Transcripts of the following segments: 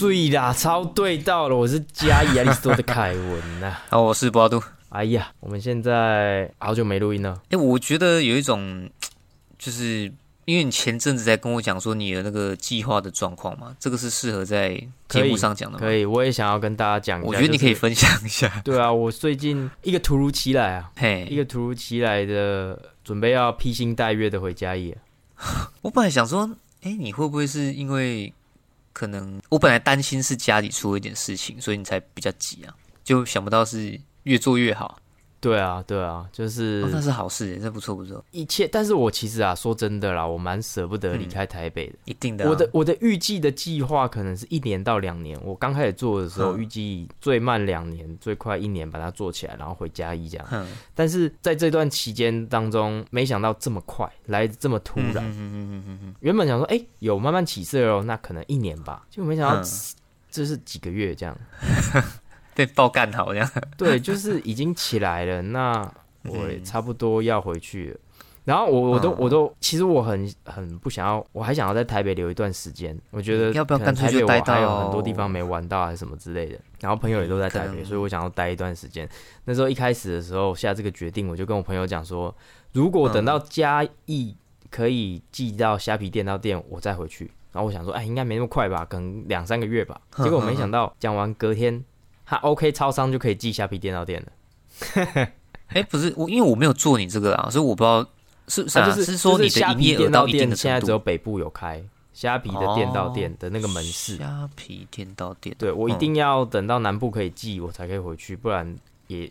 睡啦，超对到了，我是嘉义亚里士多的凯文呐。好，我是博都。哎呀，我们现在好久没录音了。哎，我觉得有一种，就是因为你前阵子在跟我讲说你的那个计划的状况嘛，这个是适合在节目上讲的吗？可以，我也想要跟大家讲。我觉得你可以分享一下。对啊，我最近一个突如其来啊，嘿，一个突如其来的准备要披星戴月的回家业。我本来想说，哎，你会不会是因为？可能我本来担心是家里出了一点事情，所以你才比较急啊，就想不到是越做越好。对啊，对啊，就是那是好事，这不错不错。一切，但是我其实啊，说真的啦，我蛮舍不得离开台北的。一定的，我的我的预计的计划可能是一年到两年。我刚开始做的时候，预计最慢两年，最快一年把它做起来，然后回家一这样。但是在这段期间当中，没想到这么快来这么突然。原本想说，哎，有慢慢起色哦，那可能一年吧，就没想到这是几个月这样。被爆干好像，对，就是已经起来了，那我差不多要回去了。然后我我都我都，其实我很很不想要，我还想要在台北留一段时间。我觉得要不要干台北我还有很多地方没玩到，还是什么之类的。然后朋友也都在台北，所以我想要待一段时间。那时候一开始的时候下这个决定，我就跟我朋友讲说，如果等到嘉义可以寄到虾皮店到店，我再回去。然后我想说，哎，应该没那么快吧，可能两三个月吧。结果没想到讲完隔天。他 OK，超商就可以寄虾皮电到店了。哎，不是我，因为我没有做你这个啊，所以我不知道是是是说你的营业额到一定的现在只有北部有开虾皮的店到店的那个门市。虾皮店到店，对我一定要等到南部可以寄，我才可以回去，不然也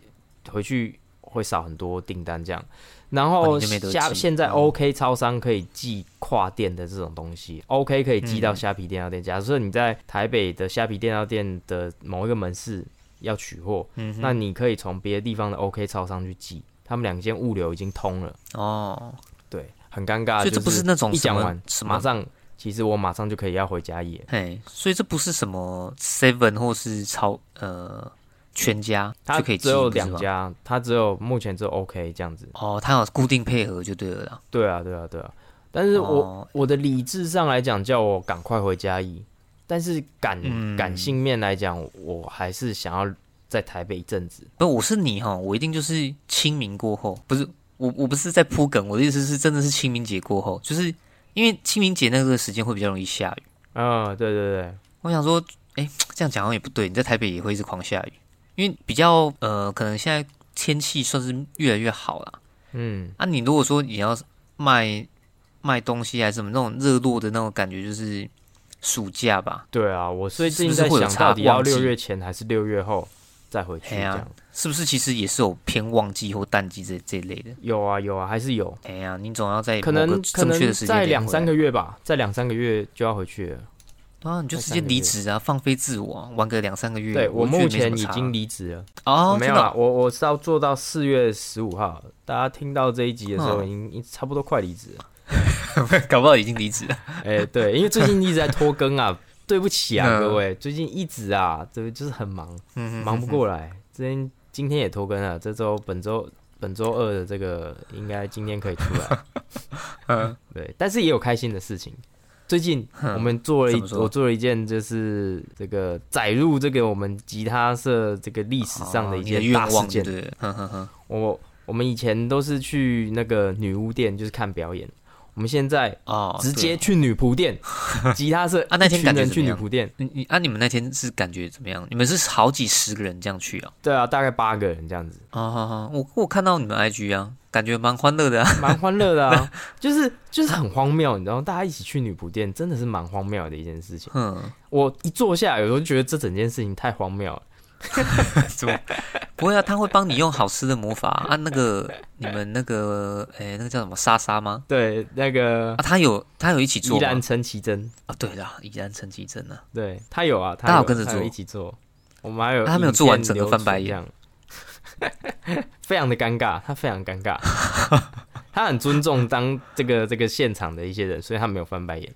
回去会少很多订单这样。然后虾现在 OK 超商可以寄跨店的这种东西，OK 可以寄到虾皮电到店。假设你在台北的虾皮电到店的某一个门市要取货，那你可以从别的地方的 OK 超商去寄，他们两间物流已经通了。哦，对，很尴尬，所以这不是那种一讲完马上，其实我马上就可以要回家耶。嘿，所以这不是什么 Seven 或是超呃。全家就可以只有两家，他只有目前只有 OK 这样子哦，他有固定配合就对了。对啊，对啊，对啊。但是我我的理智上来讲，叫我赶快回家一，但是感感性面来讲，我还是想要在台北一阵子。不，我是你哈，我一定就是清明过后，不是我我不是在铺梗，我的意思是真的是清明节过后，就是因为清明节那个时间会比较容易下雨。啊，对对对，我想说，哎，这样讲好像也不对，你在台北也会一直狂下雨。因为比较呃，可能现在天气算是越来越好了。嗯，啊，你如果说你要卖卖东西还是什么那种热络的那种感觉，就是暑假吧？对啊，我最近在想到底要六月前还是六月后再回去这样，是不是？其实也是有偏旺季或淡季这这一类的。有啊有啊，还是有。哎呀，你总要在可能可能在两三个月吧，在两三个月就要回去了。啊，你就直接离职啊，放飞自我，玩个两三个月。对我目前已经离职了。哦，没有啊，我我是要做到四月十五号。大家听到这一集的时候，已经差不多快离职了，搞不好已经离职了。哎，对，因为最近一直在拖更啊，对不起啊，各位，最近一直啊，这就是很忙，忙不过来。今天今天也拖更了，这周本周本周二的这个应该今天可以出来。嗯，对，但是也有开心的事情。最近我们做了一，我做了一件，就是这个载入这个我们吉他社这个历史上的一件大事件。对，我我们以前都是去那个女巫店，就是看表演。我们现在啊，直接去女仆店，吉他社 啊，那天感觉去女仆店。你你啊，你们那天是感觉怎么样？你们是好几十个人这样去啊？对啊，大概八个人这样子。啊哈哈，我我看到你们 IG 啊。感觉蛮欢乐的，蛮欢乐的啊，就是就是很荒谬，你知道，大家一起去女仆店，真的是蛮荒谬的一件事情。嗯，我一坐下，有时候觉得这整件事情太荒谬了。怎么不会啊？他会帮你用好吃的魔法啊？那个你们那个哎，那个叫什么莎莎吗？对，那个啊他有他有一起做，依然陈绮贞啊，对啦，依然陈绮贞啊，对他有啊，他有跟着做一起做，我们还有他没有做完整个翻白眼。非常的尴尬，他非常尴尬，他很尊重当这个这个现场的一些人，所以他没有翻白眼，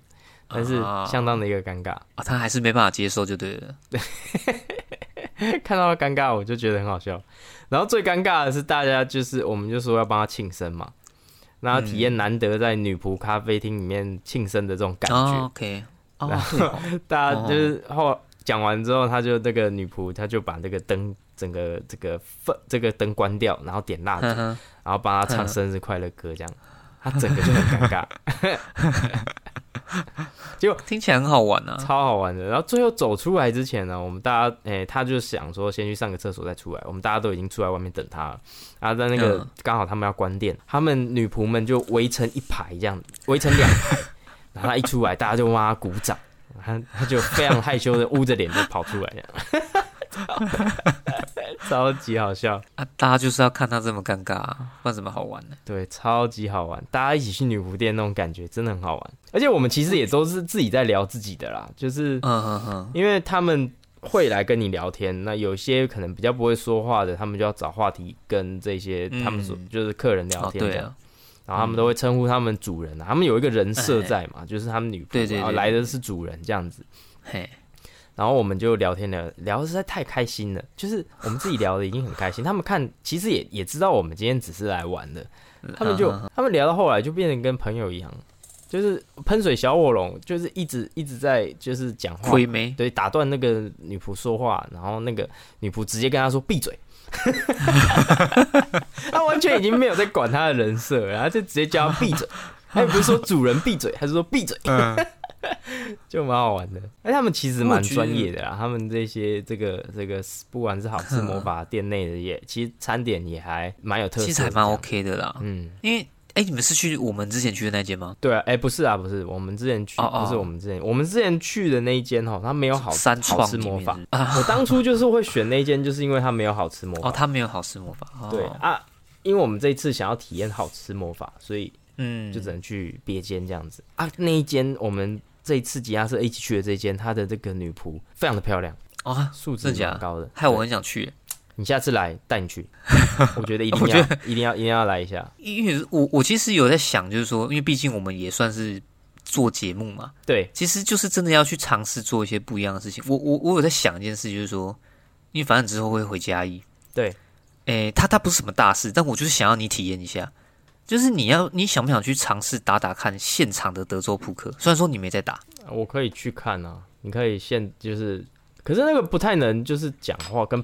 但是相当的一个尴尬。啊，他还是没办法接受就对了。对，看到他尴尬，我就觉得很好笑。然后最尴尬的是，大家就是我们就说要帮他庆生嘛，然后体验难得在女仆咖啡厅里面庆生的这种感觉。OK，然后大家就是后讲完之后，他就那个女仆，他就把那个灯整个这个氛这个灯关掉，然后点蜡烛，然后帮他唱生日快乐歌，这样他整个就很尴尬。结果听起来很好玩啊，超好玩的。然后最后走出来之前呢，我们大家诶，他就想说先去上个厕所再出来。我们大家都已经出来外面等他了。然后在那个刚好他们要关店，他们女仆们就围成一排这样，围成两排。然后他一出来，大家就帮他鼓掌。他他就非常害羞的捂着脸就跑出来这样。超级好笑啊！大家就是要看他这么尴尬，不然怎么好玩呢？对，超级好玩，大家一起去女仆店那种感觉真的很好玩。而且我们其实也都是自己在聊自己的啦，就是嗯嗯嗯，因为他们会来跟你聊天，那有些可能比较不会说话的，他们就要找话题跟这些他们说就是客人聊天这样。然后他们都会称呼他们主人啊，他们有一个人设在嘛，就是他们女仆来的是主人这样子。嘿。然后我们就聊天聊聊的实在太开心了，就是我们自己聊的已经很开心，他们看 其实也也知道我们今天只是来玩的，他们就他们聊到后来就变成跟朋友一样，就是喷水小火龙，就是一直一直在就是讲话，对，打断那个女仆说话，然后那个女仆直接跟他说闭嘴，他完全已经没有在管他的人设，然后就直接叫他闭嘴，他也不是说主人闭嘴，他是说闭嘴。就蛮好玩的，哎，他们其实蛮专业的啦。他们这些这个这个，不管是好吃魔法店内的，也其实餐点也还蛮有特色，其实还蛮 OK 的啦。嗯，因为哎，你们是去我们之前去的那间吗？对啊，哎，不是啊，不是，我们之前去不是我们之前我们之前去的那一间哈，它没有好好吃魔法。我当初就是会选那间，就是因为它没有好吃魔法。哦，它没有好吃魔法。对啊，因为我们这一次想要体验好吃魔法，所以嗯，就只能去别间这样子啊。那一间我们。这一次吉亚社一起去的这间，他的这个女仆非常的漂亮啊，素质蛮高的，害我很想去。你下次来带你去，我觉得一定要，一定要，一定要来一下。因为我我其实有在想，就是说，因为毕竟我们也算是做节目嘛，对，其实就是真的要去尝试做一些不一样的事情。我我我有在想一件事，就是说，因为反正之后会回嘉义，对，诶，他他不是什么大事，但我就是想要你体验一下。就是你要你想不想去尝试打打看现场的德州扑克？虽然说你没在打，我可以去看啊。你可以现就是，可是那个不太能就是讲话跟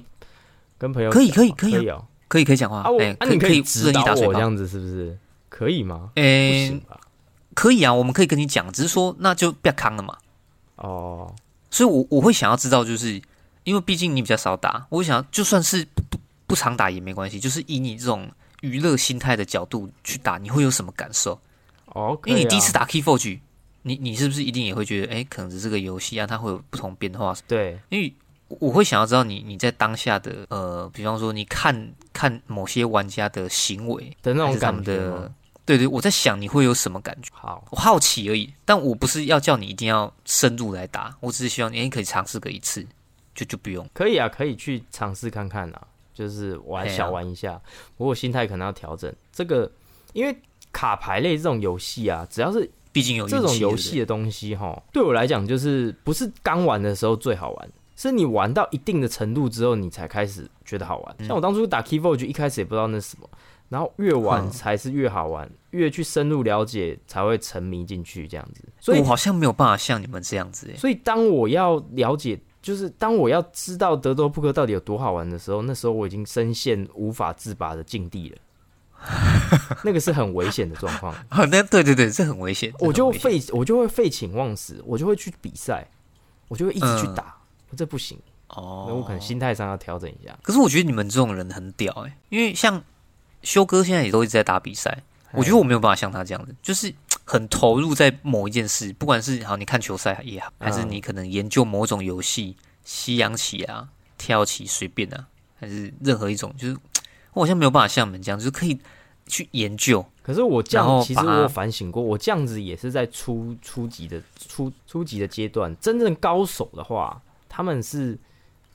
跟朋友可以可以可以哦，可以可以讲话啊。啊，你可以指导我这样子是不是可以吗？诶，可以啊，我们可以跟你讲，只是说那就不要扛了嘛。哦，所以我我会想要知道，就是因为毕竟你比较少打，我想就算是不不常打也没关系，就是以你这种。娱乐心态的角度去打，你会有什么感受？哦，因为你第一次打 Key Forge，你你是不是一定也会觉得，哎，可能是这个游戏啊，它会有不同变化？对，因为我会想要知道你你在当下的呃，比方说你看看某些玩家的行为的那种感觉，对对，我在想你会有什么感觉？好，我好奇而已，但我不是要叫你一定要深入来打，我只是希望你可以尝试个一次，就就不用。可以啊，可以去尝试看看啊。就是玩小玩一下，不过心态可能要调整。这个因为卡牌类这种游戏啊，只要是毕竟有这种游戏的东西哈，对我来讲就是不是刚玩的时候最好玩，是你玩到一定的程度之后，你才开始觉得好玩。像我当初打 Keyboard 就一开始也不知道那是什么，然后越玩才是越好玩，越去深入了解才会沉迷进去这样子。所以我好像没有办法像你们这样子。所以当我要了解。就是当我要知道德州扑克到底有多好玩的时候，那时候我已经深陷无法自拔的境地了。那个是很危险的状况。那对对对，是很危险。我就废，我就会废寝忘食，我就会去比赛，我就会一直去打。这不行哦，那我可能心态上要调整一下。可是我觉得你们这种人很屌哎，因为像修哥现在也都一直在打比赛，我觉得我没有办法像他这样子，就是。很投入在某一件事，不管是好你看球赛也好，还是你可能研究某种游戏，西洋棋啊、跳棋随便啊，还是任何一种，就是我好像没有办法像你们这样，就是可以去研究。可是我这样，其实我反省过，我这样子也是在初初级的初初级的阶段。真正高手的话，他们是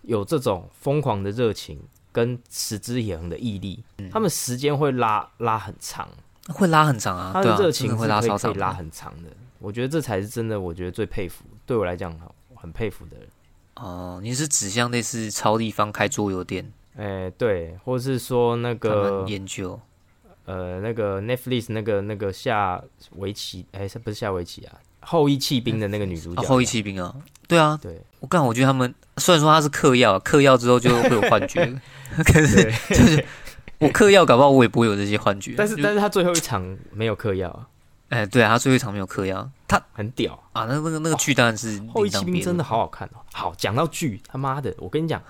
有这种疯狂的热情跟持之以恒的毅力，他们时间会拉拉很长。会拉很长啊，他的热情会拉超长，拉很长的。我觉得这才是真的，我觉得最佩服，对我来讲很佩服的人。哦，你是指向类似超立方开桌游店？哎，对，或者是说那个研究，呃，那个 Netflix 那个那个下围棋，哎，不是下围棋啊，后羿弃兵的那个女主角。后羿弃兵啊，对啊，对我刚我觉得他们虽然说他是嗑药，嗑药之后就会有幻觉，可是就是我嗑药，搞不好我也不会有这些幻觉。但是但是他最后一场没有嗑药啊。哎，对啊，他最后一场没有嗑药，他很屌啊！那那个那个剧当然是后羿骑兵真的好好看哦。好，讲到剧，他妈的，我跟你讲，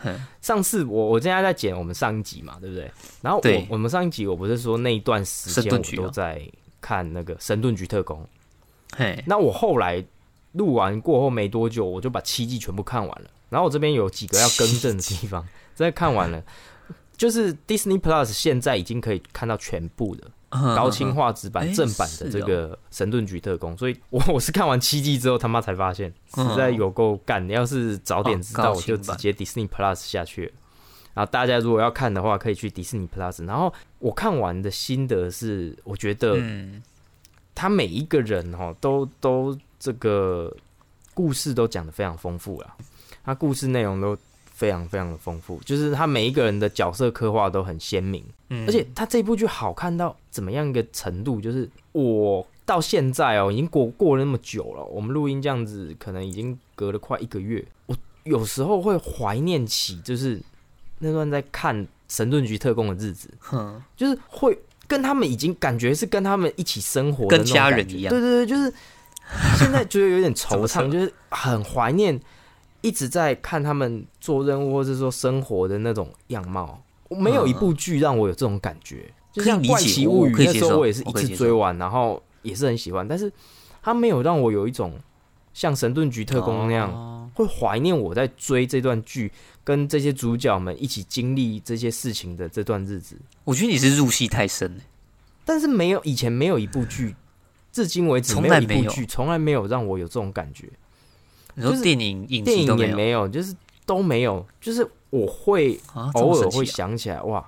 上次我我现在在剪我们上一集嘛，对不对？然后我我们上一集我不是说那一段时间我都在看那个《神盾局特工》，嘿，那我后来录完过后没多久，我就把七季全部看完了。然后我这边有几个要更正的地方，在看完了，就是 Disney Plus 现在已经可以看到全部的。高清画质版正版的这个《神盾局特工》，所以我 我是看完七季之后他妈才发现，实在有够干。你要是早点知道，我就直接 Disney Plus 下去了。然后大家如果要看的话，可以去 Disney Plus。然后我看完的心得是，我觉得他每一个人哈都都这个故事都讲的非常丰富了，他故事内容都。非常非常的丰富，就是他每一个人的角色刻画都很鲜明，嗯，而且他这部剧好看到怎么样一个程度，就是我到现在哦，已经过过了那么久了，我们录音这样子，可能已经隔了快一个月，我有时候会怀念起，就是那段在看《神盾局特工》的日子，哼，就是会跟他们已经感觉是跟他们一起生活，跟家人一样，对对对，就是现在觉得有点惆 怅，就是很怀念。一直在看他们做任务或者说生活的那种样貌，没有一部剧让我有这种感觉。就像《怪奇物语》那时候，我也是一次追完，然后也是很喜欢。但是他没有让我有一种像《神盾局特工》那样，会怀念我在追这段剧，跟这些主角们一起经历这些事情的这段日子。我觉得你是入戏太深了但是没有以前没有一部剧，至今为止从来一部剧从来没有让我有这种感觉。你说电影影电影也没有，就是都没有，就是我会偶尔会想起来，哇，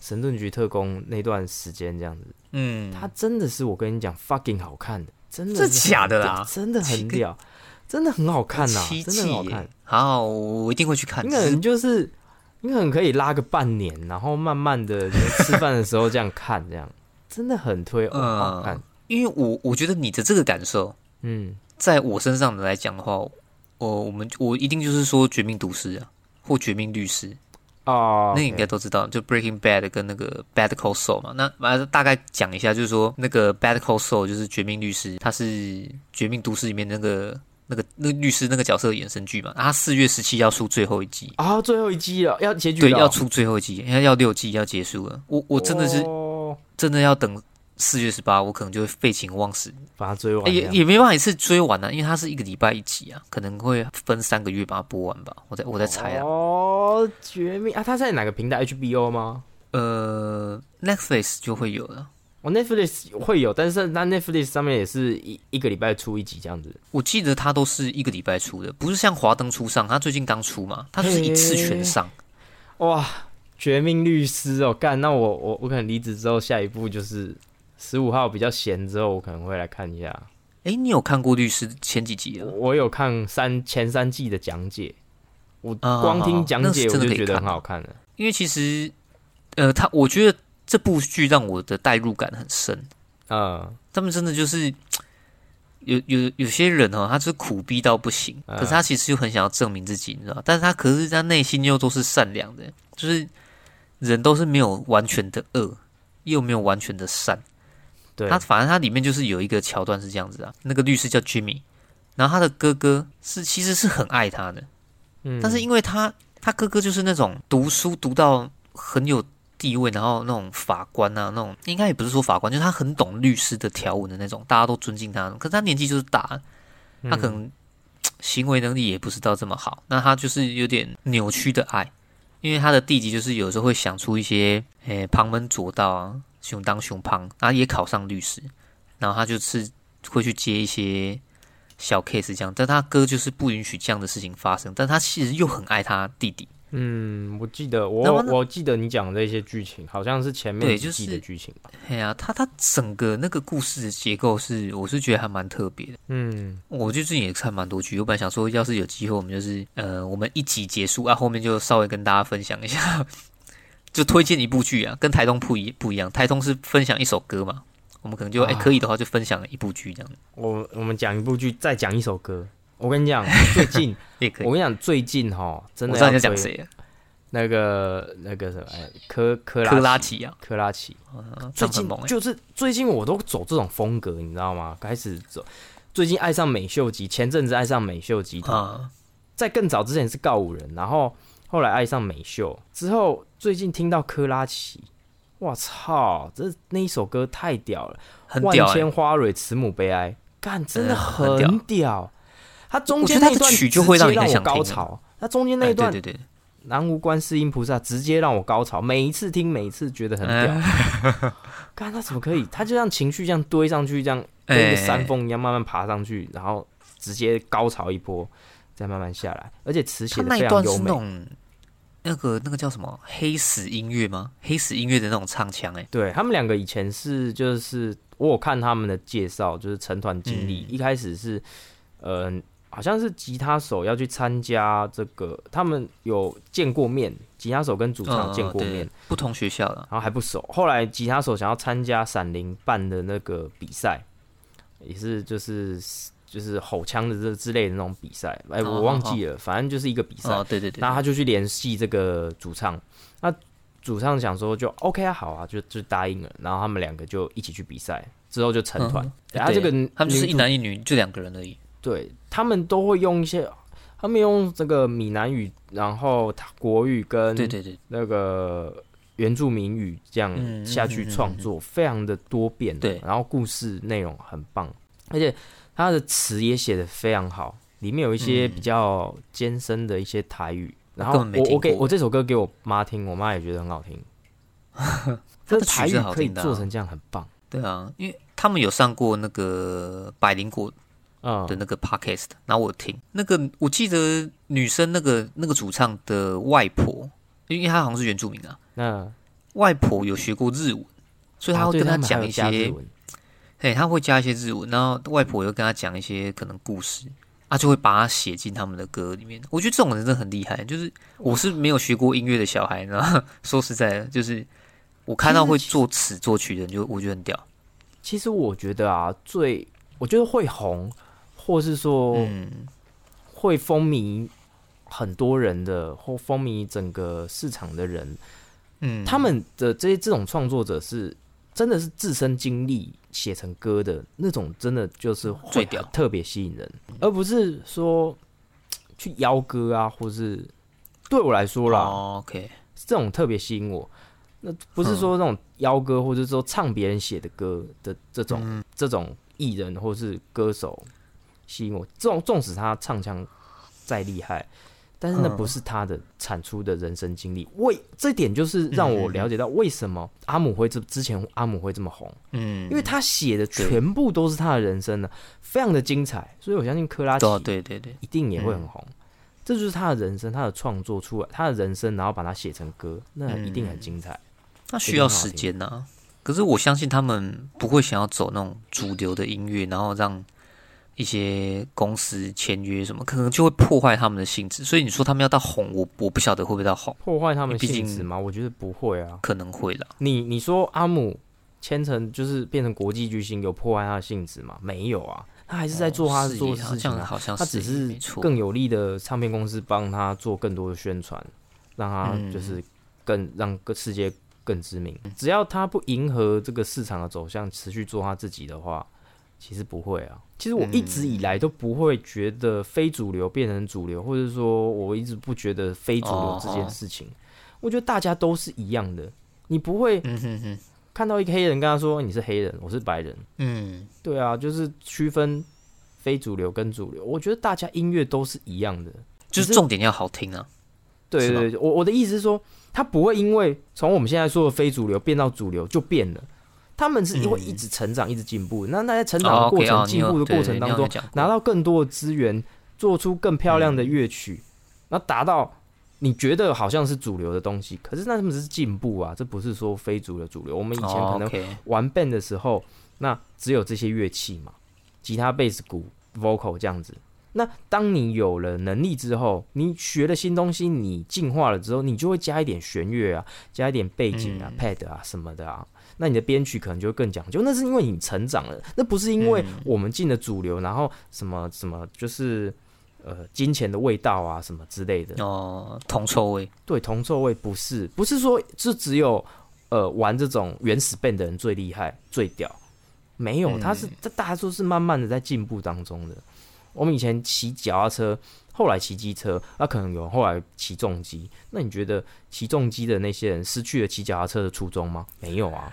神盾局特工那段时间这样子，嗯，他真的是我跟你讲，fucking 好看的，真的是假的啦，真的很屌，真的很好看呐，真的很好看，好，我一定会去看。你可能就是，你可能可以拉个半年，然后慢慢的吃饭的时候这样看，这样真的很推，好看。因为我我觉得你的这个感受，嗯，在我身上来讲的话。我我们我一定就是说《绝命毒师》啊，或《绝命律师》哦，那你应该都知道，就《Breaking Bad》跟那个《Bad Call Soul》嘛。那完大概讲一下，就是说那个《Bad Call Soul》就是《绝命律师》，他是《绝命毒师》里面那个那个那个律师那个角色的衍生剧嘛。他四月十七要出最后一季啊，最后一季了，要结局对，要出最后一季，因为要六季要结束了。我我真的是真的要等。四月十八，我可能就会废寝忘食把它追完，也也没办法一次追完呢，因为它是一个礼拜一集啊，可能会分三个月把它播完吧。我在我在猜啊。哦，绝命啊！它在哪个平台？HBO 吗？呃，Netflix 就会有了。哦，Netflix 会有，但是那 Netflix 上面也是一一个礼拜出一集这样子。我记得它都是一个礼拜出的，不是像华灯初上，它最近刚出嘛，它就是一次全上。哇，绝命律师哦，干！那我我我可能离职之后，下一步就是。十五号比较闲，之后我可能会来看一下。哎，你有看过律师前几集啊？我有看三前三季的讲解，我光听讲解我就觉得很好看了。因为其实，呃，他我觉得这部剧让我的代入感很深啊。他们真的就是有有有些人哦，他是苦逼到不行，可是他其实又很想要证明自己，你知道？但是他可是他内心又都是善良的，就是人都是没有完全的恶，又没有完全的善。他反正他里面就是有一个桥段是这样子啊，那个律师叫 Jimmy，然后他的哥哥是其实是很爱他的，嗯，但是因为他他哥哥就是那种读书读到很有地位，然后那种法官啊，那种应该也不是说法官，就是他很懂律师的条文的那种，大家都尊敬他。可是他年纪就是大，他可能行为能力也不是到这么好，那他就是有点扭曲的爱，因为他的弟弟就是有时候会想出一些诶旁门左道啊。熊当熊胖，他也考上律师，然后他就是会去接一些小 case 这样，但他哥就是不允许这样的事情发生，但他其实又很爱他弟弟。嗯，我记得我我记得你讲的这些剧情，好像是前面几季的剧情吧？哎呀，他他整个那个故事的结构是，我是觉得还蛮特别的。嗯，我最近也看蛮多剧，我本来想说，要是有机会，我们就是呃，我们一集结束啊，后面就稍微跟大家分享一下。就推荐一部剧啊，跟台东不一不一样。台东是分享一首歌嘛，我们可能就哎可以的话就分享一部剧这样。我我们讲一部剧，再讲一首歌。我跟你讲，最近我跟你讲，最近哈，真的要讲谁？那个那个什么，科科科拉奇啊，科拉奇。最近就是最近我都走这种风格，你知道吗？开始走，最近爱上美秀集，前阵子爱上美秀集团，在更早之前是告五人，然后后来爱上美秀之后，最近听到科拉奇，我操，这那一首歌太屌了，万千花蕊慈母悲哀，干真的很屌。它中间那段曲就会让我高潮，它中间那一段对对。对，南无观世音菩萨直接让我高潮，每一次听每一次觉得很屌。看他怎么可以，他就像情绪这样堆上去，这样跟一个山峰一样慢慢爬上去，然后直接高潮一波，再慢慢下来，而且词写的非常优美。那个那个叫什么黑死音乐吗？黑死音乐的那种唱腔，哎，对他们两个以前是就是我有看他们的介绍，就是成团经历，一开始是呃。好像是吉他手要去参加这个，他们有见过面，吉他手跟主唱见过面，不同学校的，然后还不熟。后来吉他手想要参加闪灵办的那个比赛，也是就是就是吼腔的这之类的那种比赛，哎，我忘记了，反正就是一个比赛。哦对对对，然后他就去联系这个主唱，那主唱想说就 OK 啊，好啊，就就答应了。然后他们两个就一起去比赛，之后就成团。然后这个他们就是一男一女，就两个人而已。对他们都会用一些，他们用这个闽南语，然后国语跟对对对那个原住民语这样下去创作，非常的多变。对，然后故事内容很棒，而且他的词也写的非常好，里面有一些比较艰深的一些台语。然后我我给我这首歌给我妈听，我妈也觉得很好听。这台语可以做成这样，很棒。对啊，因为他们有上过那个百灵果。的那个 podcast，然后我听那个，我记得女生那个那个主唱的外婆，因为她好像是原住民啊，那外婆有学过日文，所以她会跟她讲一些，哎，他会加一些日文，然后外婆又跟他讲一些可能故事，啊，就会把它写进他们的歌里面。我觉得这种人真的很厉害，就是我是没有学过音乐的小孩，然后 说实在的，就是我看到会作词作曲的人，就我觉得很屌。其实我觉得啊，最我觉得会红。或是说，会风靡很多人的，或风靡整个市场的人，嗯，他们的这些这种创作者是真的是自身经历写成歌的那种，真的就是会特别吸引人，而不是说去邀歌啊，或是对我来说啦，OK，这种特别吸引我，那不是说那种邀歌，或者说唱别人写的歌的这种这种艺人或是歌手。吸引我，纵纵使他唱腔再厉害，但是那不是他的产出的人生经历。为这点就是让我了解到为什么阿姆会这之前阿姆会这么红。嗯，因为他写的全部都是他的人生呢，非常的精彩。所以我相信克拉奇对对对一定也会很红。这就是他的人生，他的创作出来，他的人生，然后把它写成歌，那一定很精彩。那需要时间呢？可是我相信他们不会想要走那种主流的音乐，然后让。一些公司签约什么，可能就会破坏他们的性质。所以你说他们要到红，我我不晓得会不会到红，破坏他们性质吗？我觉得不会啊，可能会的。你你说阿姆签成就是变成国际巨星，有破坏他的性质吗？没有啊，他还是在做他做的事情啊。好像他只是更有利的唱片公司帮他做更多的宣传，让他就是更让个世界更知名。只要他不迎合这个市场的走向，持续做他自己的话。其实不会啊，其实我一直以来都不会觉得非主流变成主流，或者说我一直不觉得非主流这件事情。我觉得大家都是一样的，你不会看到一个黑人跟他说你是黑人，我是白人。嗯，对啊，就是区分非主流跟主流。我觉得大家音乐都是一样的，就是重点要好听啊。对对，我我的意思是说，他不会因为从我们现在说的非主流变到主流就变了。他们是会一直成长，一直进步。那那在成长的过程、进步的过程当中，拿到更多的资源，做出更漂亮的乐曲，那达到你觉得好像是主流的东西。可是那他们是进步啊，这不是说非主流主流。我们以前可能玩 band 的时候，那只有这些乐器嘛，吉他、贝斯、鼓、vocal 这样子。那当你有了能力之后，你学了新东西，你进化了之后，你就会加一点弦乐啊，加一点背景啊、pad 啊什么的啊。那你的编曲可能就会更讲究。那是因为你成长了，那不是因为我们进了主流，然后什么什么就是呃金钱的味道啊什么之类的哦，铜臭味。对，铜臭味不是不是说是只有呃玩这种原始 band 的人最厉害最屌，没有，他是这大家都是慢慢的在进步当中的。我们以前骑脚踏车。后来骑机车，那可能有后来骑重机。那你觉得骑重机的那些人失去了骑脚踏车的初衷吗？没有啊。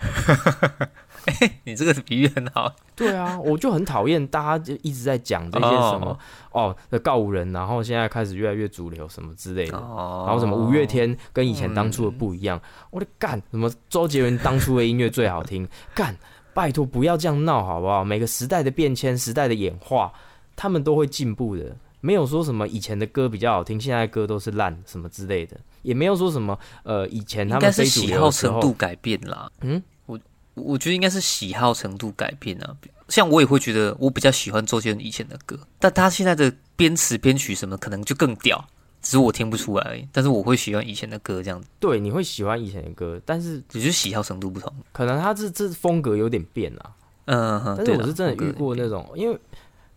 你这个比喻很好。对啊，我就很讨厌大家就一直在讲这些什么哦的告五人，然后现在开始越来越主流什么之类的。哦。然后什么五月天跟以前当初的不一样，我的干什么？周杰伦当初的音乐最好听，干拜托不要这样闹好不好？每个时代的变迁、时代的演化，他们都会进步的。没有说什么以前的歌比较好听，现在歌都是烂什么之类的，也没有说什么呃以前他们非喜好程度改变啦。嗯，我我觉得应该是喜好程度改变啊。像我也会觉得我比较喜欢周杰伦以前的歌，但他现在的编词编曲什么可能就更屌，只是我听不出来。但是我会喜欢以前的歌这样子。对，你会喜欢以前的歌，但是只是喜好程度不同，可能他这这风格有点变啊。嗯，但是我是真的遇过那种，因为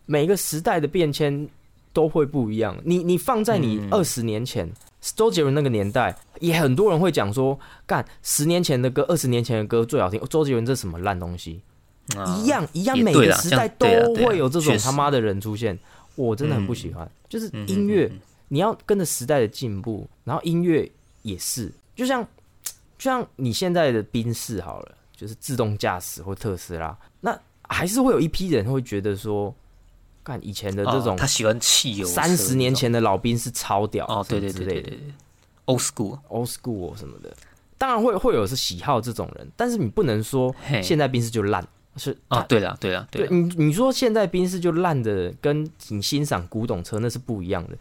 每个时代的变迁。都会不一样。你你放在你二十年前周杰伦那个年代，也很多人会讲说，干十年前的歌，二十年前的歌最好听。周杰伦这什么烂东西？一样一样，每个时代都会有这种他妈的人出现。我真的很不喜欢。就是音乐，你要跟着时代的进步，然后音乐也是，就像就像你现在的宾士好了，就是自动驾驶或特斯拉，那还是会有一批人会觉得说。看以前的这种，他喜欢汽油。三十年前的老兵是超屌哦，对对对对对，old school，old school 什么的，当然会会有是喜好这种人，但是你不能说现在兵士就烂，是啊，对了对了，对你你说现在兵士就烂的，跟你欣赏古董车那是不一样的。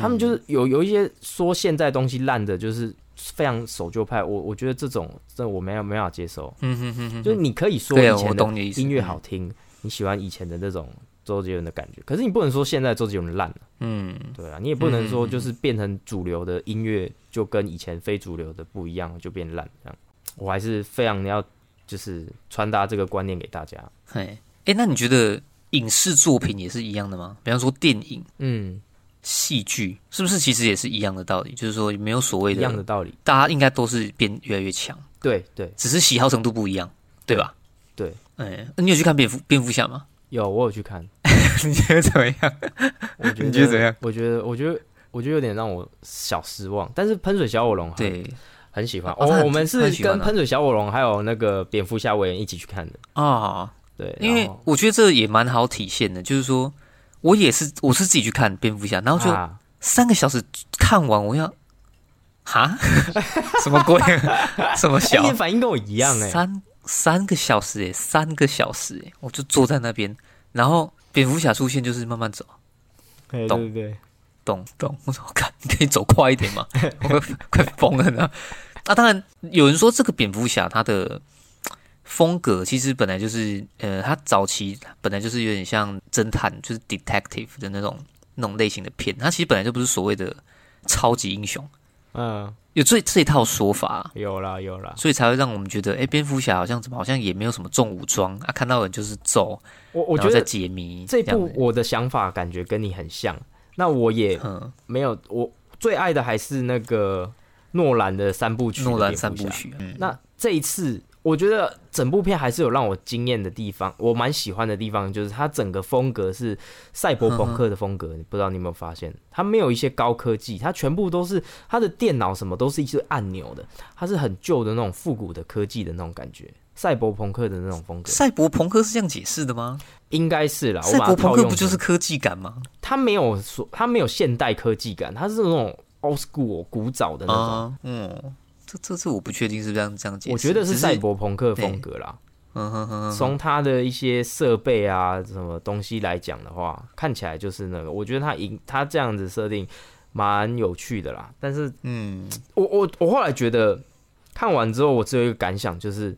他们就是有有一些说现在东西烂的，就是非常守旧派。我我觉得这种这我没有没法接受。嗯哼哼，就是你可以说以前的音乐好听，你喜欢以前的那种。周杰伦的感觉，可是你不能说现在周杰伦烂了，嗯，对啊，你也不能说就是变成主流的音乐就跟以前非主流的不一样就变烂这样。我还是非常要就是传达这个观念给大家。嘿，哎，那你觉得影视作品也是一样的吗？比方说电影，嗯，戏剧是不是其实也是一样的道理？就是说没有所谓的一样的道理，大家应该都是变越来越强。对对，只是喜好程度不一样，对吧？对，哎，那你有去看蝙蝠蝙蝠侠吗？有，我有去看。你觉得怎么样？我觉得你觉得怎样？我觉得，我觉得，我觉得有点让我小失望。但是喷水小火龙对很喜欢。哦，我们是跟喷水小火龙还有那个蝙蝠侠委员一起去看的啊。对，因为我觉得这也蛮好体现的，就是说我也是，我是自己去看蝙蝠侠，然后就三个小时看完，我要哈 什么鬼？什么小？你反应跟我一样哎。三。三个小时诶，三个小时诶，我就坐在那边，然后蝙蝠侠出现就是慢慢走，对对对，懂懂。我说，我看 你可以走快一点嘛，我快疯了呢。啊，当然有人说这个蝙蝠侠他的风格其实本来就是，呃，他早期本来就是有点像侦探，就是 detective 的那种那种类型的片，他其实本来就不是所谓的超级英雄，嗯。有这这一套说法，有啦有啦，所以才会让我们觉得，哎，蝙蝠侠好像怎么好像也没有什么重武装啊，看到人就是揍。我我觉得在解谜这部，我的想法感觉跟你很像。那我也没有，我最爱的还是那个诺兰的三部曲。诺兰三部曲。嗯那这一次。我觉得整部片还是有让我惊艳的地方，我蛮喜欢的地方就是它整个风格是赛博朋克的风格，不知道你有没有发现？它没有一些高科技，它全部都是它的电脑什么都是一些按钮的，它是很旧的那种复古的科技的那种感觉，赛博朋克的那种风格。赛博朋克是这样解释的吗？应该是啦。赛博朋克不就是科技感吗？它没有说它没有现代科技感，它是那种 old school 古早的那种，嗯。这这次我不确定是不是这样这样解释，我觉得是赛博朋克风格啦。嗯哼哼，从他的一些设备啊什么东西来讲的话，看起来就是那个。我觉得他赢他这样子设定蛮有趣的啦。但是，嗯，我我我后来觉得看完之后，我只有一个感想，就是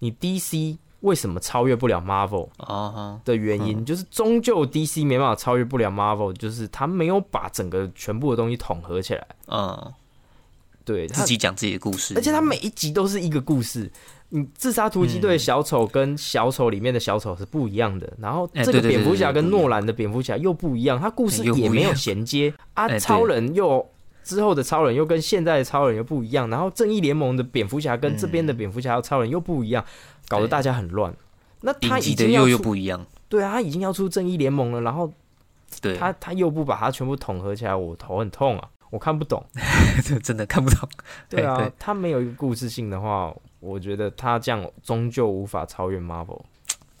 你 DC 为什么超越不了 Marvel 啊？的原因就是终究 DC 没办法超越不了 Marvel，就是他没有把整个全部的东西统合起来。嗯。对，自己讲自己的故事，而且他每一集都是一个故事。你自杀突击队小丑跟小丑里面的小丑是不一样的，然后这个蝙蝠侠跟诺兰的蝙蝠侠又不一样，他故事也没有衔接 啊。超人又之后的超人又跟现在的超人又不一样，然后正义联盟的蝙蝠侠跟这边的蝙蝠侠和超人又不一样，搞得大家很乱。那他已经又又不一样，对啊，他已经要出正义联盟了，然后对。他他又不把它全部统合起来，我头很痛啊，我看不懂，真的看不懂。对啊，他没有一个故事性的话。我觉得他这样终究无法超越 Marvel。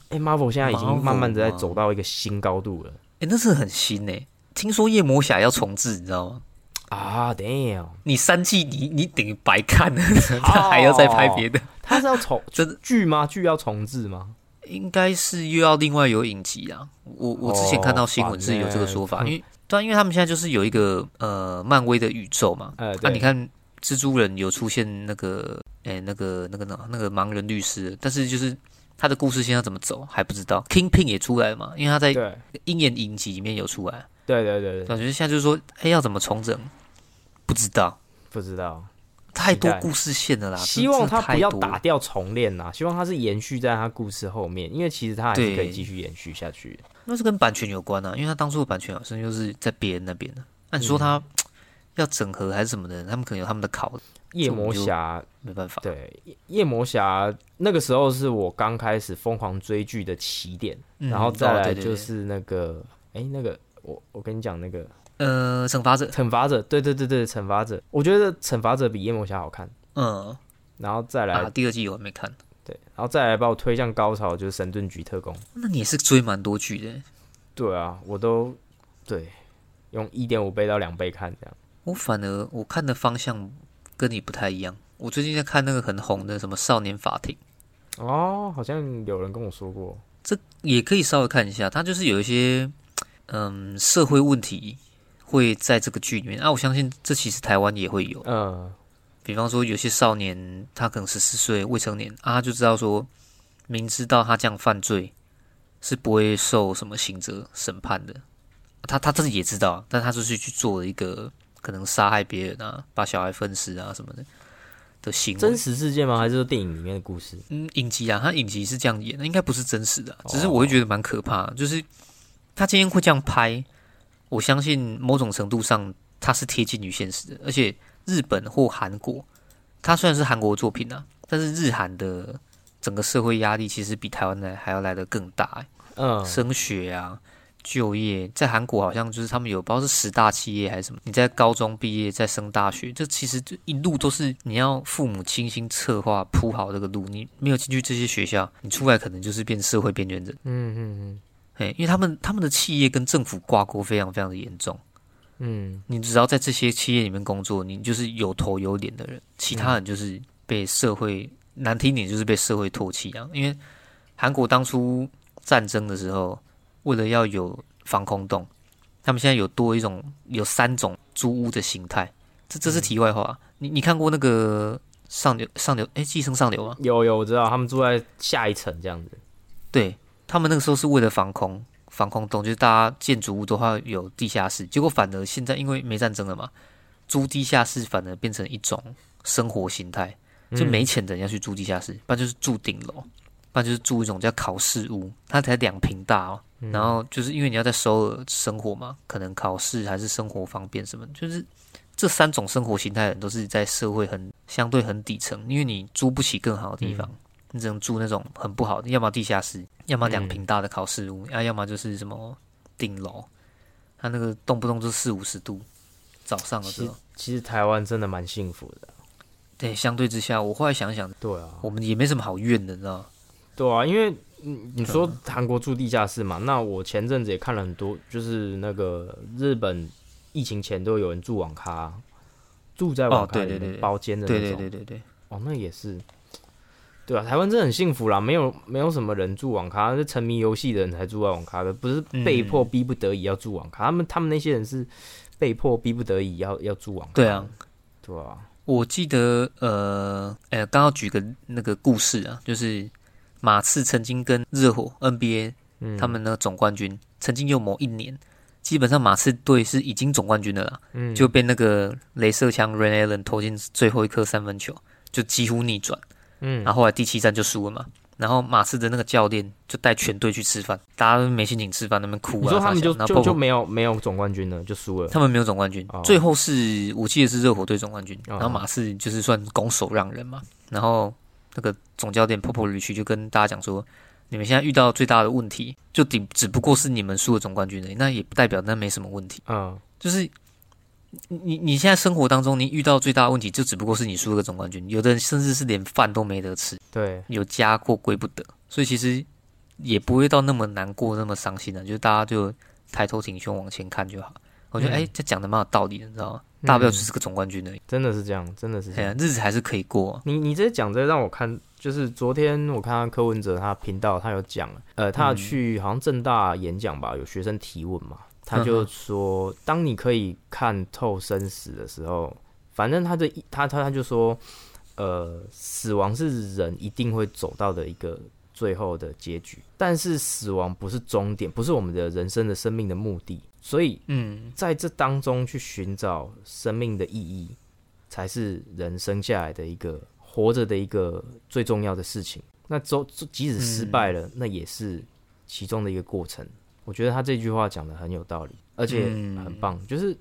哎，Marvel 现在已经慢慢的在走到一个新高度了。哎，那是很新哎。听说夜魔侠要重置，你知道吗？啊，damn！你三季你你等于白看了，他还要再拍别的。他是要重真的剧吗？剧要重置吗？应该是又要另外有影集啊。我我之前看到新闻是有这个说法，因为对，因为他们现在就是有一个呃漫威的宇宙嘛。那你看蜘蛛人有出现那个。哎，那个、那个、那、那个盲人律师，但是就是他的故事现在怎么走还不知道。Kingpin 也出来了嘛？因为他在鹰眼影集里面有出来。对对对对，感觉现在就是说，哎，要怎么重整？不知道，不知道，太多故事线了啦。希望他不要打掉重练啦，希望他是延续在他故事后面，因为其实他还是可以继续延续下去。那是跟版权有关啊，因为他当初的版权好像就是在别人那边的。那你说他 要整合还是什么的？他们可能有他们的考。夜魔侠没办法，对夜魔侠那个时候是我刚开始疯狂追剧的起点，然后再来就是那个，哎，那个我我跟你讲那个，呃，惩罚者，惩罚者，对对对对，惩罚者，我觉得惩罚者比夜魔侠好看，嗯，然后再来第二季我还没看，对，然后再来把我推向高潮就是神盾局特工，那你也是追蛮多剧的，对啊，我都对用一点五倍到两倍看这样，我反而我看的方向。跟你不太一样，我最近在看那个很红的什么《少年法庭》哦，好像有人跟我说过，这也可以稍微看一下。它就是有一些嗯社会问题会在这个剧里面啊，我相信这其实台湾也会有。嗯，比方说有些少年他可能十四岁未成年啊，就知道说明知道他这样犯罪是不会受什么刑责审判的，他他自己也知道，但他就是去做了一个。可能杀害别人啊，把小孩分尸啊什么的的行为，真实事件吗？还是说电影里面的故事？嗯，影集啊，他影集是这样演的，应该不是真实的，只是我会觉得蛮可怕。就是他今天会这样拍，我相信某种程度上他是贴近于现实的。而且日本或韩国，它虽然是韩国作品啊，但是日韩的整个社会压力其实比台湾的还要来得更大。嗯，升学啊。就业在韩国好像就是他们有不知道是十大企业还是什么。你在高中毕业再升大学，这其实就一路都是你要父母精心策划铺好这个路。你没有进去这些学校，你出来可能就是变社会边缘人。嗯嗯嗯，哎，因为他们他们的企业跟政府挂钩非常非常的严重。嗯，你只要在这些企业里面工作，你就是有头有脸的人，其他人就是被社会难听点就是被社会唾弃啊。因为韩国当初战争的时候。为了要有防空洞，他们现在有多一种，有三种租屋的形态。这这是题外话。你你看过那个上流上流？哎，寄生上流吗？有有，我知道，他们住在下一层这样子。对他们那个时候是为了防空防空洞，就是大家建筑物都要有地下室。结果反而现在因为没战争了嘛，租地下室反而变成一种生活形态。就没钱的人要去租地下室，不然就是住顶楼，不然就是住一种叫考试屋，它才两平大哦。然后就是因为你要在首尔生活嘛，可能考试还是生活方便什么，就是这三种生活形态的人都是在社会很相对很底层，因为你租不起更好的地方，你只能住那种很不好的，要么地下室，要么两平大的考试屋，啊，要么就是什么顶楼，它那个动不动就四五十度，早上的时候，其实台湾真的蛮幸福的，对，相对之下，我后来想想，对啊，我们也没什么好怨的，你知道对啊，因为。嗯，你说韩国住地下室嘛？那我前阵子也看了很多，就是那个日本疫情前都有人住网咖，住在网咖里面包间的那种。对对对对对。哦，那也是，对啊，台湾真的很幸福啦，没有没有什么人住网咖，是沉迷游戏的人才住在网咖的，不是被迫逼不得已要住网咖。他们他们那些人是被迫逼不得已要要住网咖。对啊，对啊。我记得呃，哎，刚刚举个那个故事啊，就是。马刺曾经跟热火 NBA，他们呢总冠军曾经有某一年，基本上马刺队是已经总冠军的了，嗯，就被那个镭射枪 Rain Allen 投进最后一颗三分球，就几乎逆转，嗯，然后后来第七战就输了嘛。然后马刺的那个教练就带全队去吃饭，大家都没心情吃饭，那边哭啊。你说他们就就就没有没有总冠军了，就输了。他们没有总冠军，最后是我记得是热火队总冠军，然后马刺就是算拱手让人嘛。然后那个总教练 Popo Rich 就跟大家讲说，你们现在遇到最大的问题，就顶只不过是你们输了总冠军而已，那也不代表那没什么问题。嗯，就是。你你现在生活当中，你遇到最大的问题就只不过是你输了个总冠军，有的人甚至是连饭都没得吃，对，有家过归不得，所以其实也不会到那么难过、那么伤心的，就是大家就抬头挺胸往前看就好。我觉得哎，这讲的蛮有道理的，你知道吗？大不了只是个总冠军而已，真的是这样，真的是这样，日子还是可以过。你你这讲这让我看，就是昨天我看到柯文哲他频道，他有讲，呃，他要去好像正大演讲吧，有学生提问嘛。他就说，当你可以看透生死的时候，反正他的他他他就说，呃，死亡是人一定会走到的一个最后的结局，但是死亡不是终点，不是我们的人生的生命的目的，所以，嗯，在这当中去寻找生命的意义，才是人生下来的一个活着的一个最重要的事情。那走即使失败了，那也是其中的一个过程。我觉得他这句话讲的很有道理，而且很棒。就是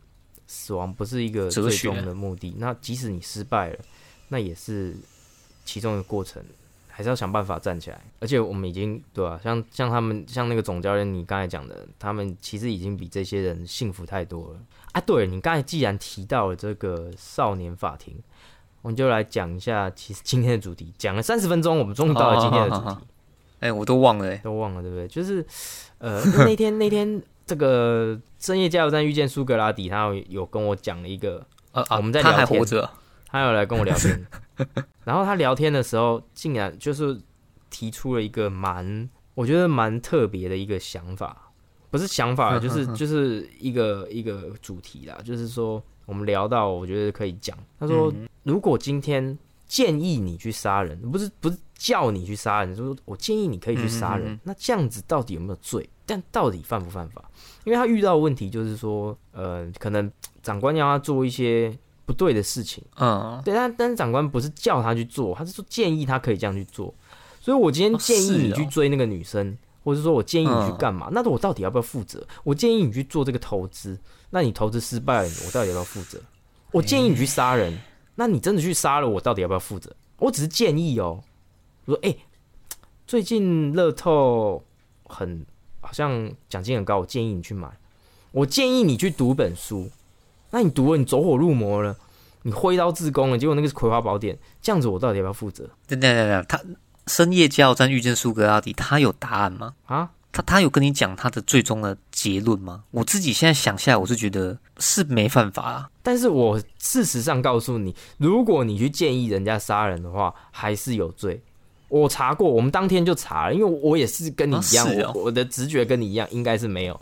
死亡不是一个最终的目的，那即使你失败了，那也是其中一个过程，还是要想办法站起来。而且我们已经对吧？像像他们，像那个总教练，你刚才讲的，他们其实已经比这些人幸福太多了啊！对你刚才既然提到了这个少年法庭，我们就来讲一下，其实今天的主题讲了三十分钟，我们终于到了今天的主题。哎，我都忘了，都忘了，对不对？就是。呃，那天 那天这个深夜加油站遇见苏格拉底，他有有跟我讲了一个，呃，我们在聊天，他还活着，他有来跟我聊天，然后他聊天的时候，竟然就是提出了一个蛮，我觉得蛮特别的一个想法，不是想法，就是 就是一个一个主题啦，就是说我们聊到，我觉得可以讲，他说，如果今天建议你去杀人，不是不是。叫你去杀人，就是我建议你可以去杀人，那这样子到底有没有罪？但到底犯不犯法？因为他遇到问题就是说，呃，可能长官要他做一些不对的事情，嗯，对，但但是长官不是叫他去做，他是说建议他可以这样去做。所以我今天建议你去追那个女生，或者说我建议你去干嘛？那我到底要不要负责？我建议你去做这个投资，那你投资失败了，我到底要不要负责？我建议你去杀人，那你真的去杀了，我到底要不要负责？我只是建议哦。我说：“哎，最近乐透很好像奖金很高，我建议你去买。我建议你去读本书。那你读了，你走火入魔了，你挥刀自宫了，结果那个是葵花宝典。这样子，我到底要不要负责？等等等等，他深夜加油站遇见苏格拉底，他有答案吗？啊，他他有跟你讲他的最终的结论吗？我自己现在想下来，我是觉得是没犯法啊。但是我事实上告诉你，如果你去建议人家杀人的话，还是有罪。”我查过，我们当天就查了，因为我也是跟你一样，我的直觉跟你一样，应该是没有。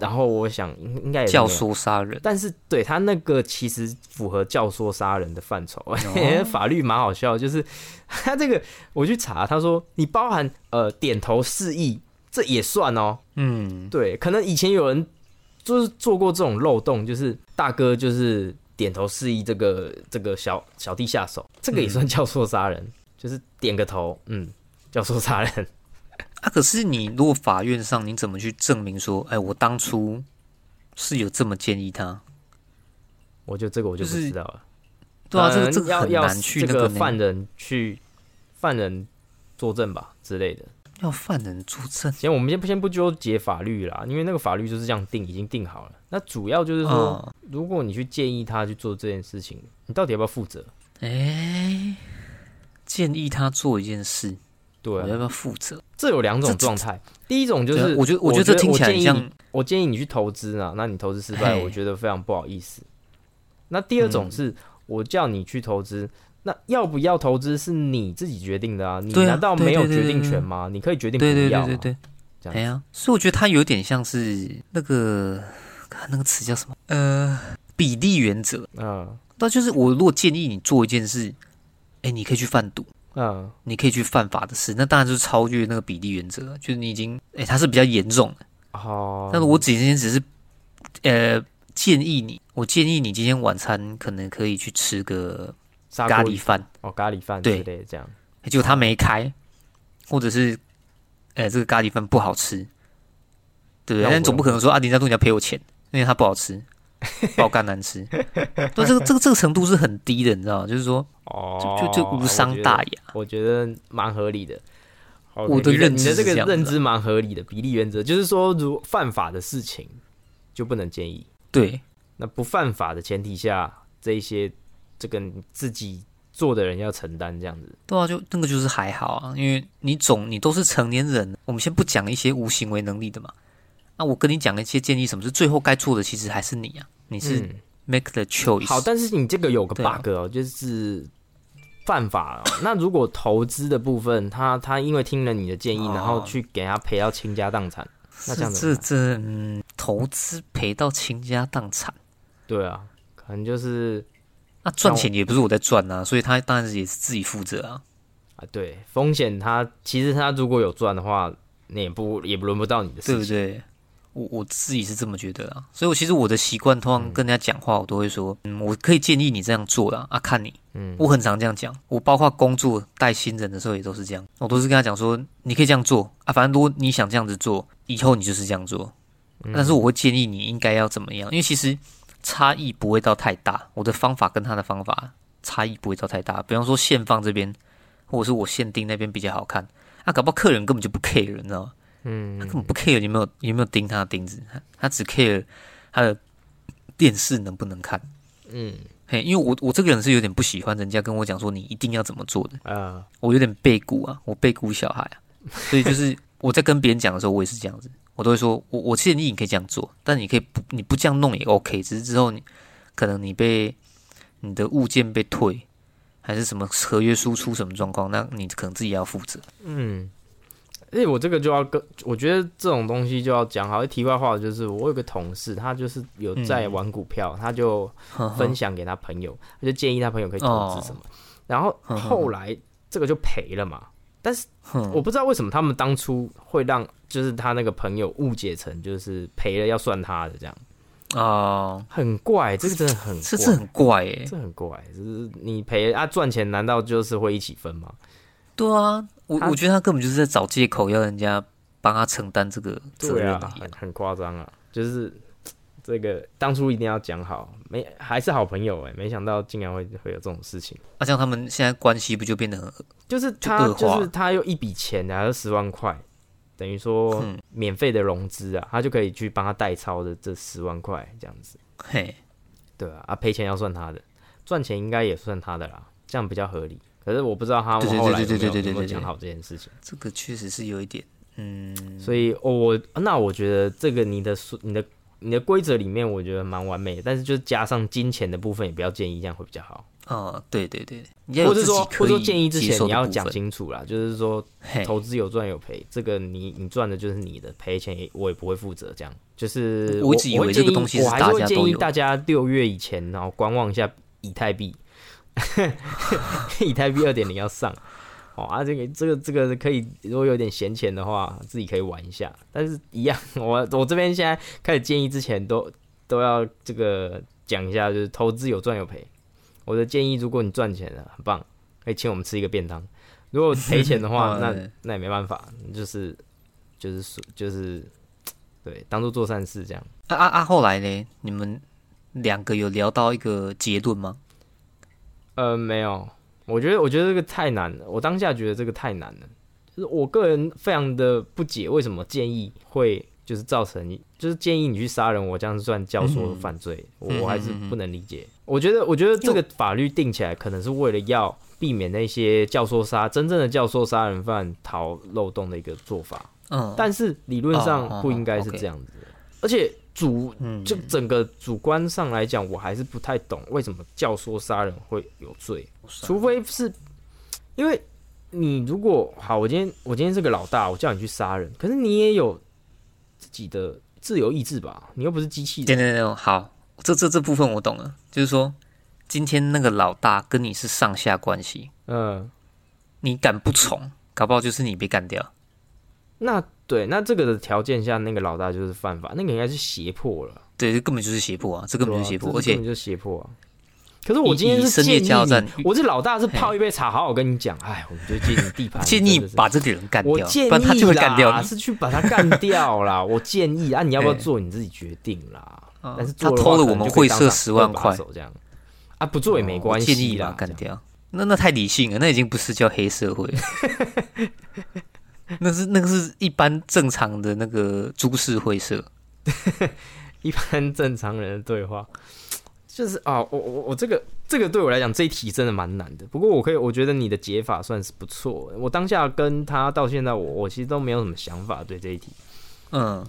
然后我想，应该教唆杀人，但是对他那个其实符合教唆杀人的范畴。法律蛮好笑，就是 他这个我去查，他说你包含呃点头示意，这也算哦。嗯，对，可能以前有人就是做过这种漏洞，就是大哥就是点头示意这个这个小小弟下手，这个也算教唆杀人。就是点个头，嗯，教唆杀人 啊。可是你如果法院上，你怎么去证明说，哎，我当初是有这么建议他？我觉得这个我就不知道了。对啊，这个这个很难去那个犯人去犯人作证吧之类的。要犯人作证？行，我们先不先不纠结法律啦，因为那个法律就是这样定，已经定好了。那主要就是说，如果你去建议他去做这件事情，你到底要不要负责？哎。建议他做一件事，对，要不要负责？这有两种状态。第一种就是，我觉得，我觉得这听起来像，我建议你去投资啊，那你投资失败，我觉得非常不好意思。那第二种是我叫你去投资，那要不要投资是你自己决定的啊？你难道没有决定权吗？你可以决定不要，对对对，这样。呀，所以我觉得他有点像是那个那个词叫什么？呃，比例原则啊。那就是我如果建议你做一件事。哎，你可以去贩毒，嗯，你可以去犯法的事，那当然就是超越那个比例原则，就是你已经，哎，它是比较严重的，哦。但是我仅仅只是呃，建议你，我建议你今天晚餐可能可以去吃个咖喱饭哦，咖喱饭对这样。结果他没开，或者是，呃，这个咖喱饭不好吃，对不对？但总不可能说阿丁家度你要赔我钱，因为它不好吃，爆肝难吃。对，这个这个这个程度是很低的，你知道吗？就是说，哦，就就无伤大雅，我觉得蛮合理的。我的认知，这个认知蛮合理的。比例原则就是说，如犯法的事情就不能建议。对，那不犯法的前提下，这一些这个自己做的人要承担这样子。对啊，就那个就是还好啊，因为你总你都是成年人，我们先不讲一些无行为能力的嘛。那我跟你讲一些建议，什么是最后该做的，其实还是你啊，你是 make the choice。好，但是你这个有个 bug 哦，就是。犯法。那如果投资的部分，他他因为听了你的建议，然后去给他赔到倾家荡产，那这这这嗯，投资赔到倾家荡产，对啊，可能就是那赚钱也不是我在赚啊，所以他当然是也是自己负责啊。啊，对，风险他其实他如果有赚的话，那也不也不轮不到你的事情，对不对？我我自己是这么觉得啊，所以我其实我的习惯，通常跟人家讲话，我都会说，嗯，我可以建议你这样做的啊，看你，嗯，我很常这样讲，我包括工作带新人的时候也都是这样，我都是跟他讲说，你可以这样做啊，反正如果你想这样子做，以后你就是这样做，但是我会建议你应该要怎么样，因为其实差异不会到太大，我的方法跟他的方法差异不会到太大，比方说现放这边，或者是我限定那边比较好看，啊，搞不好客人根本就不 care，你知道吗？嗯，他根本不 care 有没有有没有钉他的钉子，他只 care 他的电视能不能看。嗯，嘿，因为我我这个人是有点不喜欢人家跟我讲说你一定要怎么做的啊，我有点背骨啊，我背骨小孩啊，所以就是我在跟别人讲的时候，我也是这样子，我都会说我我建议你可以这样做，但你可以不你不这样弄也 OK，只是之后你可能你被你的物件被退，还是什么合约输出什么状况，那你可能自己要负责。嗯。哎，我这个就要跟，我觉得这种东西就要讲好。题外话就是，我有个同事，他就是有在玩股票，他就 分享给他朋友，他就建议他朋友可以投资什么。然后后来这个就赔了嘛。但是我不知道为什么他们当初会让，就是他那个朋友误解成就是赔了要算他的这样。哦，很怪，这个真的很，这是很怪哎，这很怪，就是你赔啊赚钱，难道就是会一起分吗？对啊，我我觉得他根本就是在找借口，要人家帮他承担这个责任啊，很很夸张啊！就是这个当初一定要讲好，没还是好朋友哎，没想到竟然会会有这种事情。那像他们现在关系不就变得很就是他就是他有一笔钱，还是十万块，等于说免费的融资啊，他就可以去帮他代操的这十万块这样子。嘿，对啊，啊赔钱要算他的，赚钱应该也算他的啦，这样比较合理。可是我不知道他们后来有没有讲好这件事情。这个确实是有一点，嗯。所以，我那我觉得这个你的你的你的规则里面，我觉得蛮完美的。但是，就是加上金钱的部分，也不要建议这样会比较好。哦，对对对，或者说，或者说建议之前你要讲清楚啦，就是说投资有赚有赔，这个你你赚的就是你的，赔钱也我也不会负责。这样就是我一直以为这个东西，我还是会建议大家六月以前，然后观望一下以太币。以太币二点零要上，哦啊，这个这个这个可以，如果有点闲钱的话，自己可以玩一下。但是一样，我我这边现在开始建议之前，都都要这个讲一下，就是投资有赚有赔。我的建议，如果你赚钱了，很棒，可以请我们吃一个便当；如果赔钱的话，那那也没办法，就是就是就是对，当做做善事这样。啊啊啊！后来呢，你们两个有聊到一个结论吗？呃，没有，我觉得，我觉得这个太难了。我当下觉得这个太难了，就是我个人非常的不解，为什么建议会就是造成，就是建议你去杀人，我这样算教唆犯罪，我还是不能理解。我觉得，我觉得这个法律定起来，可能是为了要避免那些教唆杀真正的教唆杀人犯逃漏洞的一个做法。嗯，但是理论上不应该是这样子，而且。主就整个主观上来讲，我还是不太懂为什么教唆杀人会有罪，除非是因为你如果好，我今天我今天是个老大，我叫你去杀人，可是你也有自己的自由意志吧？你又不是机器人。对对对，好，这这这部分我懂了，就是说今天那个老大跟你是上下关系，嗯，你敢不从，搞不好就是你被干掉。那对，那这个的条件下，那个老大就是犯法，那个应该是胁迫了。对，这根本就是胁迫啊！这根本就是胁迫，而且根本就胁迫啊！可是我今天是建议你，我这老大是泡一杯茶，好好跟你讲，哎，我们就 建议地盘，建议把这个人干掉，我建议他就会干掉，是去把他干掉啦。我建议啊，你要不要做你自己决定啦。但是他偷了我们会社十万块，这样啊，不做也没关系，建议啦，干掉。那那太理性了，那已经不是叫黑社会，那是那个是一般正常的那个株式会社。一般正常人的对话，就是啊，我我我这个这个对我来讲这一题真的蛮难的。不过我可以，我觉得你的解法算是不错。我当下跟他到现在，我我其实都没有什么想法对这一题。嗯，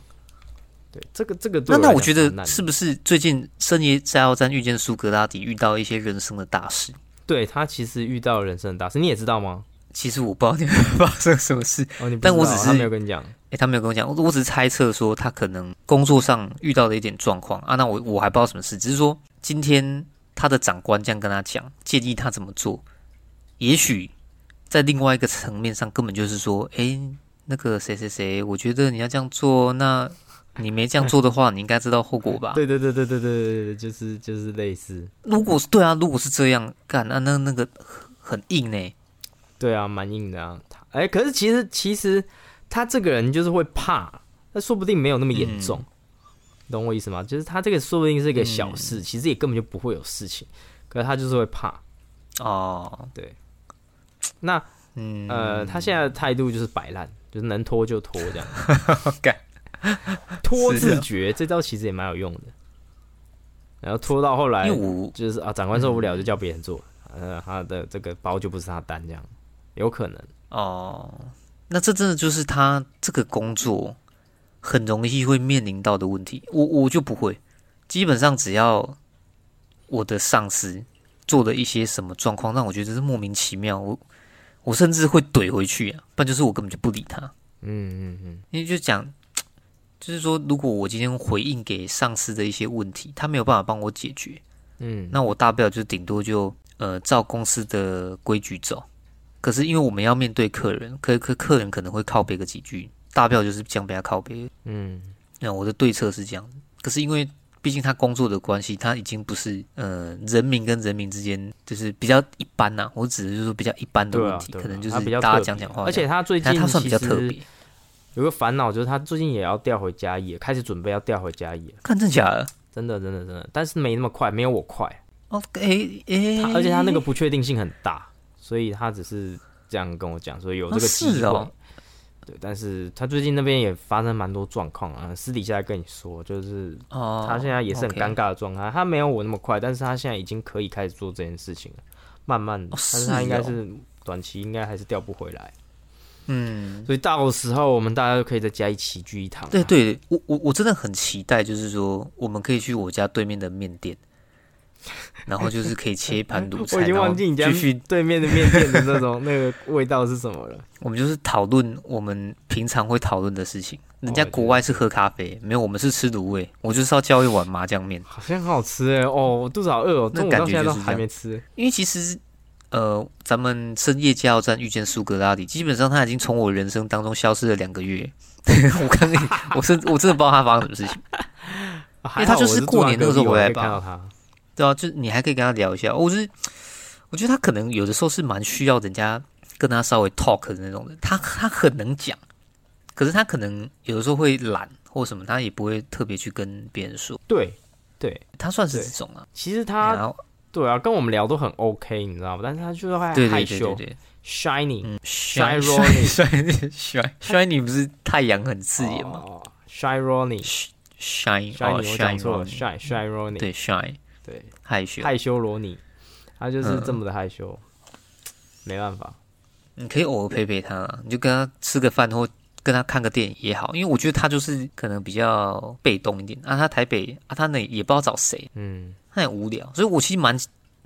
对，这个这个那那我觉得是不是最近深夜加油站遇见苏格拉底，遇到一些人生的大事？对他其实遇到人生的大事，你也知道吗？其实我不知道你们发生什么事，但我只是没有跟你讲。哎，他没有跟我讲，我我只是猜测说他可能工作上遇到了一点状况啊。那我我还不知道什么事，只是说今天他的长官这样跟他讲，建议他怎么做。也许在另外一个层面上，根本就是说，哎，那个谁谁谁，我觉得你要这样做，那你没这样做的话，你应该知道后果吧？对对对对对对对，就是就是类似。如果是对啊，如果是这样干，那那那个很硬呢。对啊，蛮硬的啊。哎，可是其实其实。他这个人就是会怕，那说不定没有那么严重，懂我意思吗？就是他这个说不定是一个小事，其实也根本就不会有事情，可是他就是会怕。哦，对，那嗯呃，他现在的态度就是摆烂，就是能拖就拖这样，干拖自觉这招其实也蛮有用的。然后拖到后来，就是啊，长官受不了就叫别人做，呃，他的这个包就不是他担这样，有可能哦。那这真的就是他这个工作很容易会面临到的问题。我我就不会，基本上只要我的上司做的一些什么状况让我觉得是莫名其妙，我我甚至会怼回去啊，不然就是我根本就不理他。嗯嗯嗯，因为就讲，就是说，如果我今天回应给上司的一些问题，他没有办法帮我解决，嗯，那我大不了就顶多就呃照公司的规矩走。可是因为我们要面对客人，可可客人可能会靠背个几句，大不了就是这样被他靠背。嗯，那我的对策是这样。可是因为毕竟他工作的关系，他已经不是呃人民跟人民之间就是比较一般呐。我指的就是说比较一般的问题，可能就是大家讲讲话。而且他最近他算比较特别，有个烦恼就是他最近也要调回嘉义，开始准备要调回嘉义。看真假的？真的真的真的，但是没那么快，没有我快。哦，哎哎，而且他那个不确定性很大。所以他只是这样跟我讲，说有这个机会，对，但是他最近那边也发生蛮多状况啊，私底下跟你说，就是他现在也是很尴尬的状态，他没有我那么快，但是他现在已经可以开始做这件事情了，慢慢的，但是他应该是短期应该还是调不回来，嗯，所以到时候我们大家就可以在家一起聚一堂，对对，我我我真的很期待，就是说我们可以去我家对面的面店。然后就是可以切一盘卤菜，我已经忘记你家对面的面店的那种那个味道是什么了。我们就是讨论我们平常会讨论的事情。人家国外是喝咖啡，没有我们是吃卤味。我就是要叫一碗麻酱面，好像很好吃哎！哦，我肚子好饿哦，那感觉就是还没吃。因为其实呃，咱们深夜加油站遇见苏格拉底，基本上他已经从我人生当中消失了两个月。我刚刚我是我真的不知道他发生什么事情，因为他就是过年那个时候回来吧。对啊，就你还可以跟他聊一下。我是我觉得他可能有的时候是蛮需要人家跟他稍微 talk 的那种人。他他很能讲，可是他可能有的时候会懒或什么，他也不会特别去跟别人说。对，对他算是这种啊。其实他对啊，跟我们聊都很 OK，你知道吗？但是他就是害害羞，shiny，shiny，shiny，shiny 不是太阳很刺眼吗？shiny，shiny，我讲错了，shiny，shiny，对，shiny。对，害羞。害羞罗尼，他就是这么的害羞，没办法。你可以偶尔陪陪他，你就跟他吃个饭或跟他看个电影也好，因为我觉得他就是可能比较被动一点。啊。他台北啊，他那也不知道找谁，嗯，他很无聊，所以我其实蛮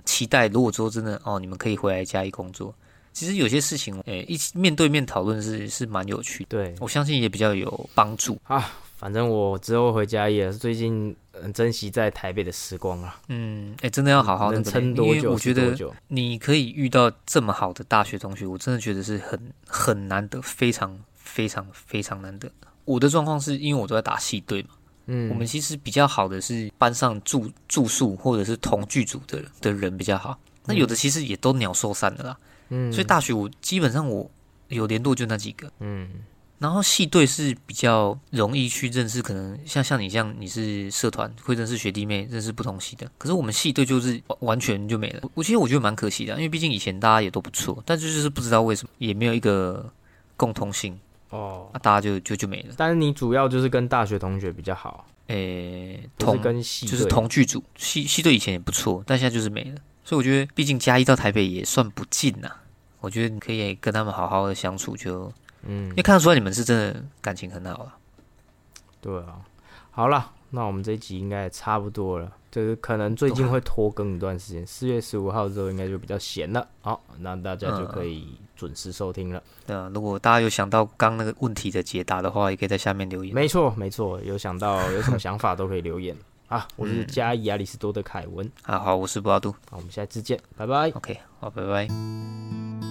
期待，如果说真的哦，你们可以回来加一工作，其实有些事情，诶，一起面对面讨论是是蛮有趣的，对。我相信也比较有帮助。啊。反正我之后回家也是最近很珍惜在台北的时光啊。嗯，哎，真的要好好的撑多久？我觉得你可以遇到这么好的大学同学，我真的觉得是很很难得，非常非常非常难得。我的状况是因为我都在打戏队嘛，嗯，我们其实比较好的是班上住住宿或者是同剧组的的人比较好。那有的其实也都鸟兽散的啦。嗯，所以大学我基本上我有联络就那几个。嗯。然后系队是比较容易去认识，可能像像你这样，你是社团会认识学弟妹，认识不同系的。可是我们系队就是完全就没了。我其实我觉得蛮可惜的，因为毕竟以前大家也都不错，但就是不知道为什么也没有一个共通性哦，那大家就就就没了。但是你主要就是跟大学同学比较好，诶，同跟系就是同剧组系系队以前也不错，但现在就是没了。所以我觉得，毕竟嘉义到台北也算不近呐。我觉得你可以跟他们好好的相处就。嗯，因为看得出来你们是真的感情很好啊。对啊，好了，那我们这一集应该也差不多了。就是可能最近会拖更一段时间，四月十五号之后应该就比较闲了。好，那大家就可以准时收听了。对啊，如果大家有想到刚那个问题的解答的话，也可以在下面留言。没错，没错，有想到 有什么想法都可以留言啊。我是加伊亚里士多的凯文。啊，好，我是布拉杜。好，我们下次见，拜拜。OK，好，拜拜。